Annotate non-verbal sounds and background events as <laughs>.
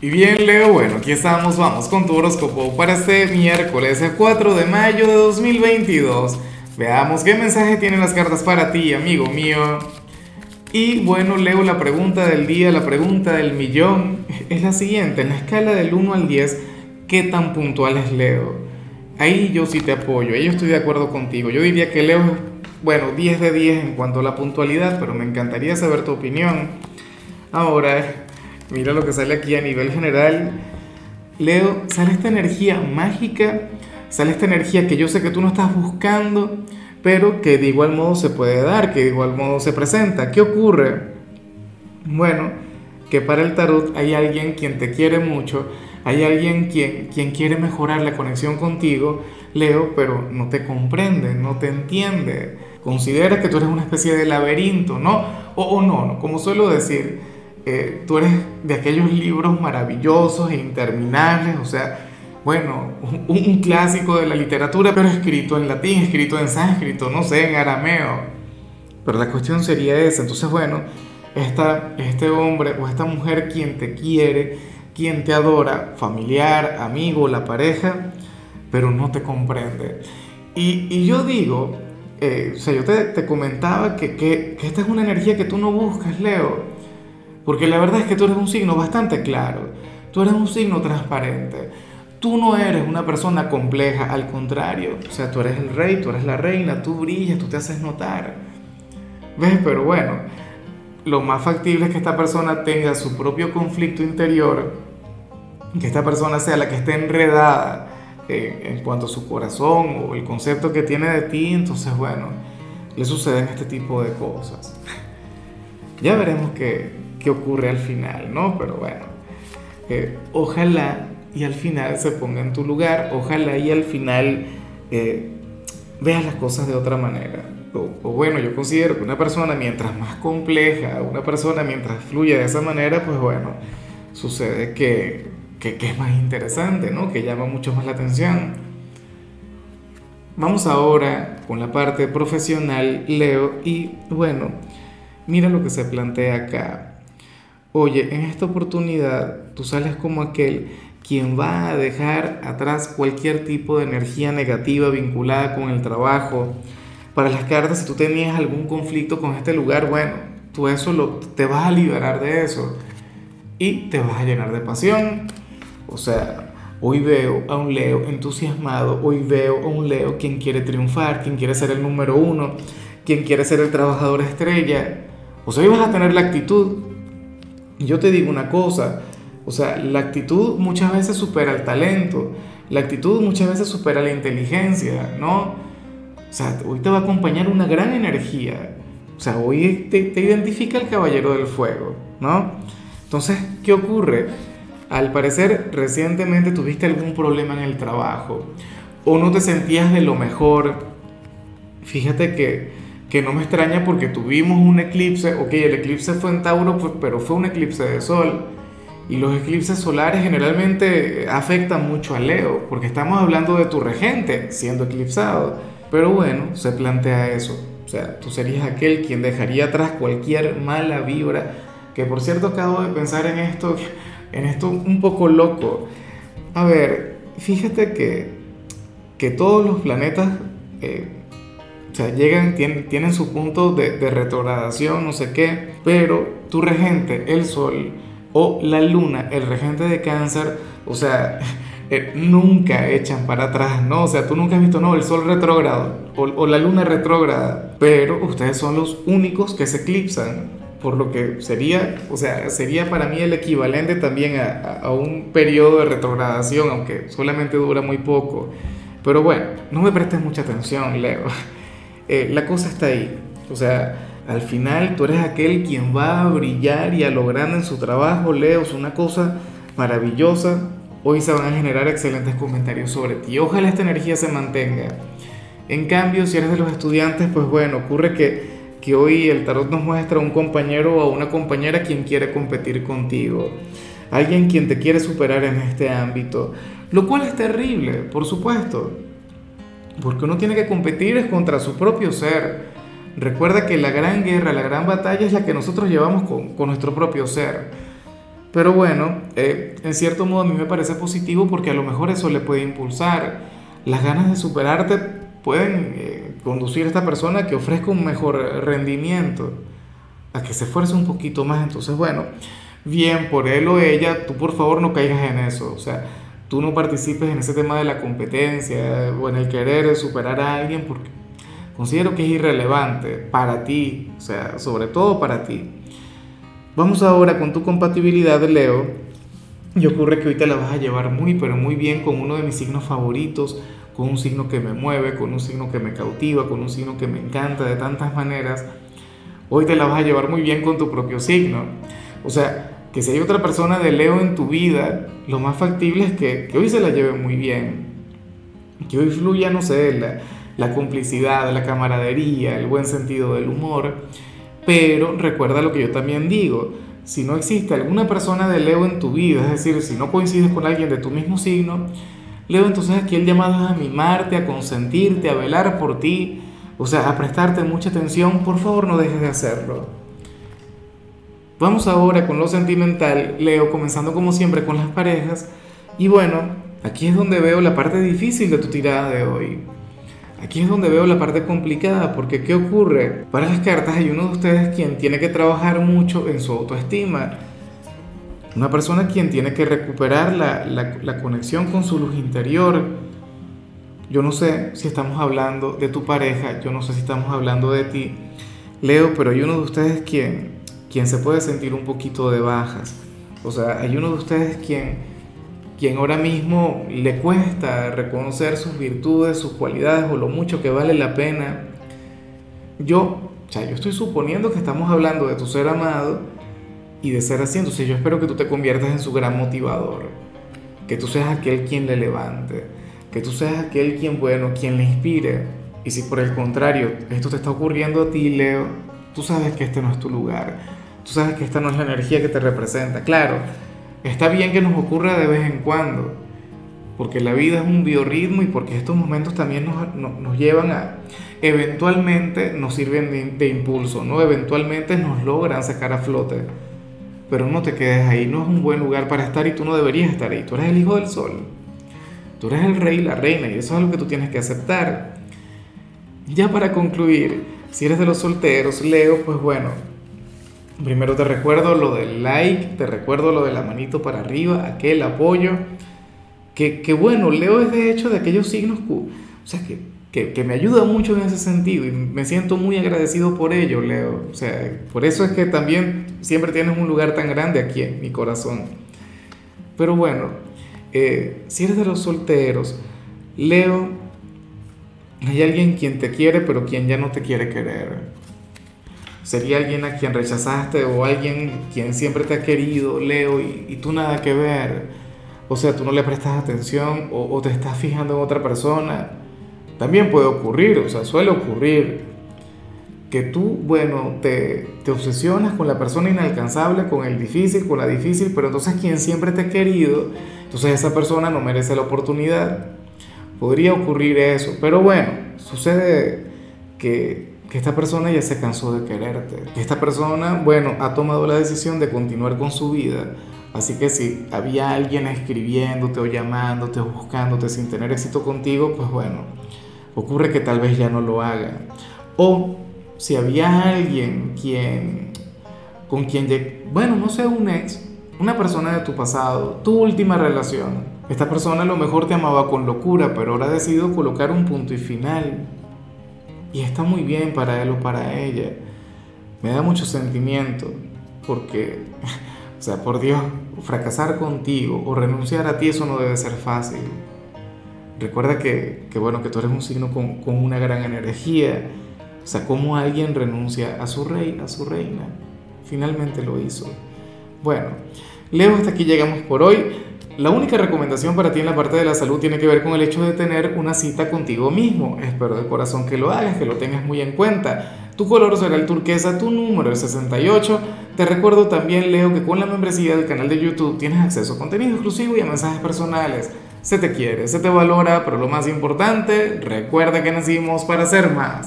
Y bien, Leo, bueno, aquí estamos, vamos con tu horóscopo para este miércoles, el 4 de mayo de 2022. Veamos qué mensaje tienen las cartas para ti, amigo mío. Y bueno, Leo, la pregunta del día, la pregunta del millón, <laughs> es la siguiente. En la escala del 1 al 10, ¿qué tan puntual es Leo? Ahí yo sí te apoyo, ahí yo estoy de acuerdo contigo. Yo diría que Leo es, bueno, 10 de 10 en cuanto a la puntualidad, pero me encantaría saber tu opinión. Ahora, Mira lo que sale aquí a nivel general. Leo, sale esta energía mágica, sale esta energía que yo sé que tú no estás buscando, pero que de igual modo se puede dar, que de igual modo se presenta. ¿Qué ocurre? Bueno, que para el tarot hay alguien quien te quiere mucho, hay alguien quien, quien quiere mejorar la conexión contigo, Leo, pero no te comprende, no te entiende. Considera que tú eres una especie de laberinto, ¿no? O, o no, no, como suelo decir, eh, tú eres de aquellos libros maravillosos e interminables, o sea, bueno, un, clásico de la literatura, pero escrito en latín, escrito en sánscrito, no sé, en arameo. Pero la cuestión sería esa. Entonces, bueno, esta, este hombre o esta mujer quien te quiere, quien te adora, familiar, amigo, la pareja, pero no te comprende. Y, y yo digo, eh, o sea, yo te, te comentaba que, que, que esta es una energía que tú no buscas, Leo. Porque la verdad es que tú eres un signo bastante claro, tú eres un signo transparente. Tú no eres una persona compleja, al contrario. O sea, tú eres el rey, tú eres la reina, tú brillas, tú te haces notar. ¿Ves? Pero bueno, lo más factible es que esta persona tenga su propio conflicto interior, que esta persona sea la que esté enredada eh, en cuanto a su corazón o el concepto que tiene de ti. Entonces, bueno, le suceden este tipo de cosas. Ya veremos qué, qué ocurre al final, ¿no? Pero bueno, eh, ojalá y al final se ponga en tu lugar, ojalá y al final eh, veas las cosas de otra manera. O, bueno, yo considero que una persona mientras más compleja, una persona mientras fluye de esa manera, pues bueno, sucede que, que, que es más interesante, ¿no? Que llama mucho más la atención. Vamos ahora con la parte profesional, Leo, y bueno, mira lo que se plantea acá. Oye, en esta oportunidad tú sales como aquel quien va a dejar atrás cualquier tipo de energía negativa vinculada con el trabajo. Para las cartas, si tú tenías algún conflicto con este lugar, bueno, tú eso lo, te vas a liberar de eso y te vas a llenar de pasión. O sea, hoy veo a un Leo entusiasmado, hoy veo a un Leo quien quiere triunfar, quien quiere ser el número uno, quien quiere ser el trabajador estrella. O sea, hoy vas a tener la actitud yo te digo una cosa, o sea, la actitud muchas veces supera el talento, la actitud muchas veces supera la inteligencia, ¿no? O sea, hoy te va a acompañar una gran energía. O sea, hoy te, te identifica el caballero del fuego, ¿no? Entonces, ¿qué ocurre? Al parecer, recientemente tuviste algún problema en el trabajo o no te sentías de lo mejor. Fíjate que que no me extraña porque tuvimos un eclipse, ok, el eclipse fue en Tauro, pues, pero fue un eclipse de sol. Y los eclipses solares generalmente afectan mucho a Leo, porque estamos hablando de tu regente siendo eclipsado. Pero bueno, se plantea eso. O sea, tú serías aquel quien dejaría atrás cualquier mala vibra. Que por cierto acabo de pensar en esto, en esto un poco loco. A ver, fíjate que, que todos los planetas eh, sea, llegan, tienen, tienen su punto de, de, retrogradación, no sé qué, pero tu regente, el Sol, o la Luna, el regente de cáncer, o sea, <laughs> eh, nunca echan para atrás, ¿no? O sea, tú nunca has visto, no, el Sol retrógrado o, o la Luna retrógrada, pero ustedes son los únicos que se eclipsan, por lo que sería, o sea, sería para mí el equivalente también a, a un periodo de retrogradación, aunque solamente dura muy poco. Pero bueno, no me prestes mucha atención, Leo. <laughs> Eh, la cosa está ahí. O sea, al final tú eres aquel quien va a brillar y a lograr en su trabajo, Leo, es una cosa maravillosa. Hoy se van a generar excelentes comentarios sobre ti. Ojalá esta energía se mantenga. En cambio, si eres de los estudiantes, pues bueno, ocurre que, que hoy el tarot nos muestra un compañero o una compañera quien quiere competir contigo. Alguien quien te quiere superar en este ámbito. Lo cual es terrible, por supuesto. Porque uno tiene que competir es contra su propio ser. Recuerda que la gran guerra, la gran batalla es la que nosotros llevamos con, con nuestro propio ser. Pero bueno, eh, en cierto modo a mí me parece positivo porque a lo mejor eso le puede impulsar. Las ganas de superarte pueden eh, conducir a esta persona a que ofrezca un mejor rendimiento, a que se esfuerce un poquito más. Entonces, bueno, bien por él o ella, tú por favor no caigas en eso. O sea, tú no participes en ese tema de la competencia o en el querer superar a alguien porque considero que es irrelevante para ti, o sea, sobre todo para ti. Vamos ahora con tu compatibilidad, Leo. Y ocurre que hoy te la vas a llevar muy, pero muy bien con uno de mis signos favoritos, con un signo que me mueve, con un signo que me cautiva, con un signo que me encanta de tantas maneras. Hoy te la vas a llevar muy bien con tu propio signo. O sea, que si hay otra persona de Leo en tu vida, lo más factible es que, hoy se la lleve muy bien. Que hoy fluya, no sé, la, la complicidad, la camaradería, el buen sentido del humor. Pero recuerda lo que yo también digo, si no existe alguna persona de Leo en tu vida, es decir, si no coincides con alguien de tu mismo signo, Leo, entonces aquí el llamado es a mimarte, a consentirte, a velar por ti, o sea, a prestarte mucha atención, por favor no dejes de hacerlo. Vamos ahora con lo sentimental, Leo, comenzando como siempre con las parejas. Y bueno, aquí es donde veo la parte difícil de tu tirada de hoy. Aquí es donde veo la parte complicada, porque ¿qué ocurre? Para las cartas hay uno de ustedes quien tiene que trabajar mucho en su autoestima. Una persona quien tiene que recuperar la, la conexión con su luz interior. Yo no sé si estamos hablando de tu pareja, yo no sé si estamos hablando de ti, Leo, pero hay uno de ustedes quien quien se puede sentir un poquito de bajas. O sea, hay uno de ustedes quien, quien ahora mismo le cuesta reconocer sus virtudes, sus cualidades o lo mucho que vale la pena. Yo, o sea, yo estoy suponiendo que estamos hablando de tu ser amado y de ser así, entonces yo espero que tú te conviertas en su gran motivador, que tú seas aquel quien le levante, que tú seas aquel quien, bueno, quien le inspire. Y si por el contrario esto te está ocurriendo a ti, Leo, tú sabes que este no es tu lugar Tú sabes que esta no es la energía que te representa. Claro, está bien que nos ocurra de vez en cuando, porque la vida es un biorritmo y porque estos momentos también nos, nos, llevan a, eventualmente nos sirven de, impulso, ¿no? Eventualmente nos logran sacar a flote. Pero no te quedes ahí, no es un buen lugar para estar y tú no deberías estar ahí. Tú eres el hijo del sol. Tú eres el rey, la reina, y eso es algo que tú tienes que aceptar. Ya para concluir, si eres de los solteros, Leo, pues bueno, Primero te recuerdo lo del like, te recuerdo lo de la manito para arriba, aquel apoyo. Que, que bueno, Leo es de hecho de aquellos signos, que, que, me ayuda mucho en ese sentido y me siento muy agradecido por ello, Leo. O sea, por eso es que también siempre tienes un lugar tan grande aquí en mi corazón. Pero bueno, eh, si eres de los solteros, Leo, hay alguien quien te quiere, pero quien ya no te quiere querer sería alguien a quien rechazaste o alguien quien siempre te ha querido, Leo, y, tú nada que ver. O sea, tú no le prestas atención o, te estás fijando en otra persona. También puede ocurrir, o sea, suele ocurrir que tú, bueno, te, te obsesionas con la persona inalcanzable, con el difícil, con la difícil, pero entonces quien siempre te ha querido, entonces esa persona no merece la oportunidad. Podría ocurrir eso, pero bueno, sucede que que esta persona ya se cansó de quererte, que esta persona, bueno, ha tomado la decisión de continuar con su vida. Así que si había alguien escribiéndote o llamándote o buscándote sin tener éxito contigo, pues bueno, ocurre que tal vez ya no lo haga. O si había alguien quien, con quien, bueno, no sé, un ex, una persona de tu pasado, tu última relación, esta persona a lo mejor te amaba con locura, pero ahora ha decidido colocar un punto y final y está muy bien para él o para ella. Me da mucho sentimiento porque, <laughs> o sea, por Dios, fracasar contigo o renunciar a ti, eso no debe ser fácil. Recuerda que, que bueno, que tú eres un signo con, con, una gran energía. O sea, cómo alguien renuncia a su rey, a su reina. Finalmente lo hizo. Bueno, Leo, hasta aquí llegamos por hoy. La única recomendación para ti en la parte de la salud tiene que ver con el hecho de tener una cita contigo mismo. Espero de corazón que lo hagas, que lo tengas muy en cuenta. Tu color será el turquesa, tu número el 68. Te recuerdo también, Leo, que con la membresía del canal de YouTube tienes acceso a contenido exclusivo y a mensajes personales. Se te quiere, se te valora, pero lo más importante, recuerda que nacimos para ser más.